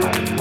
Bye.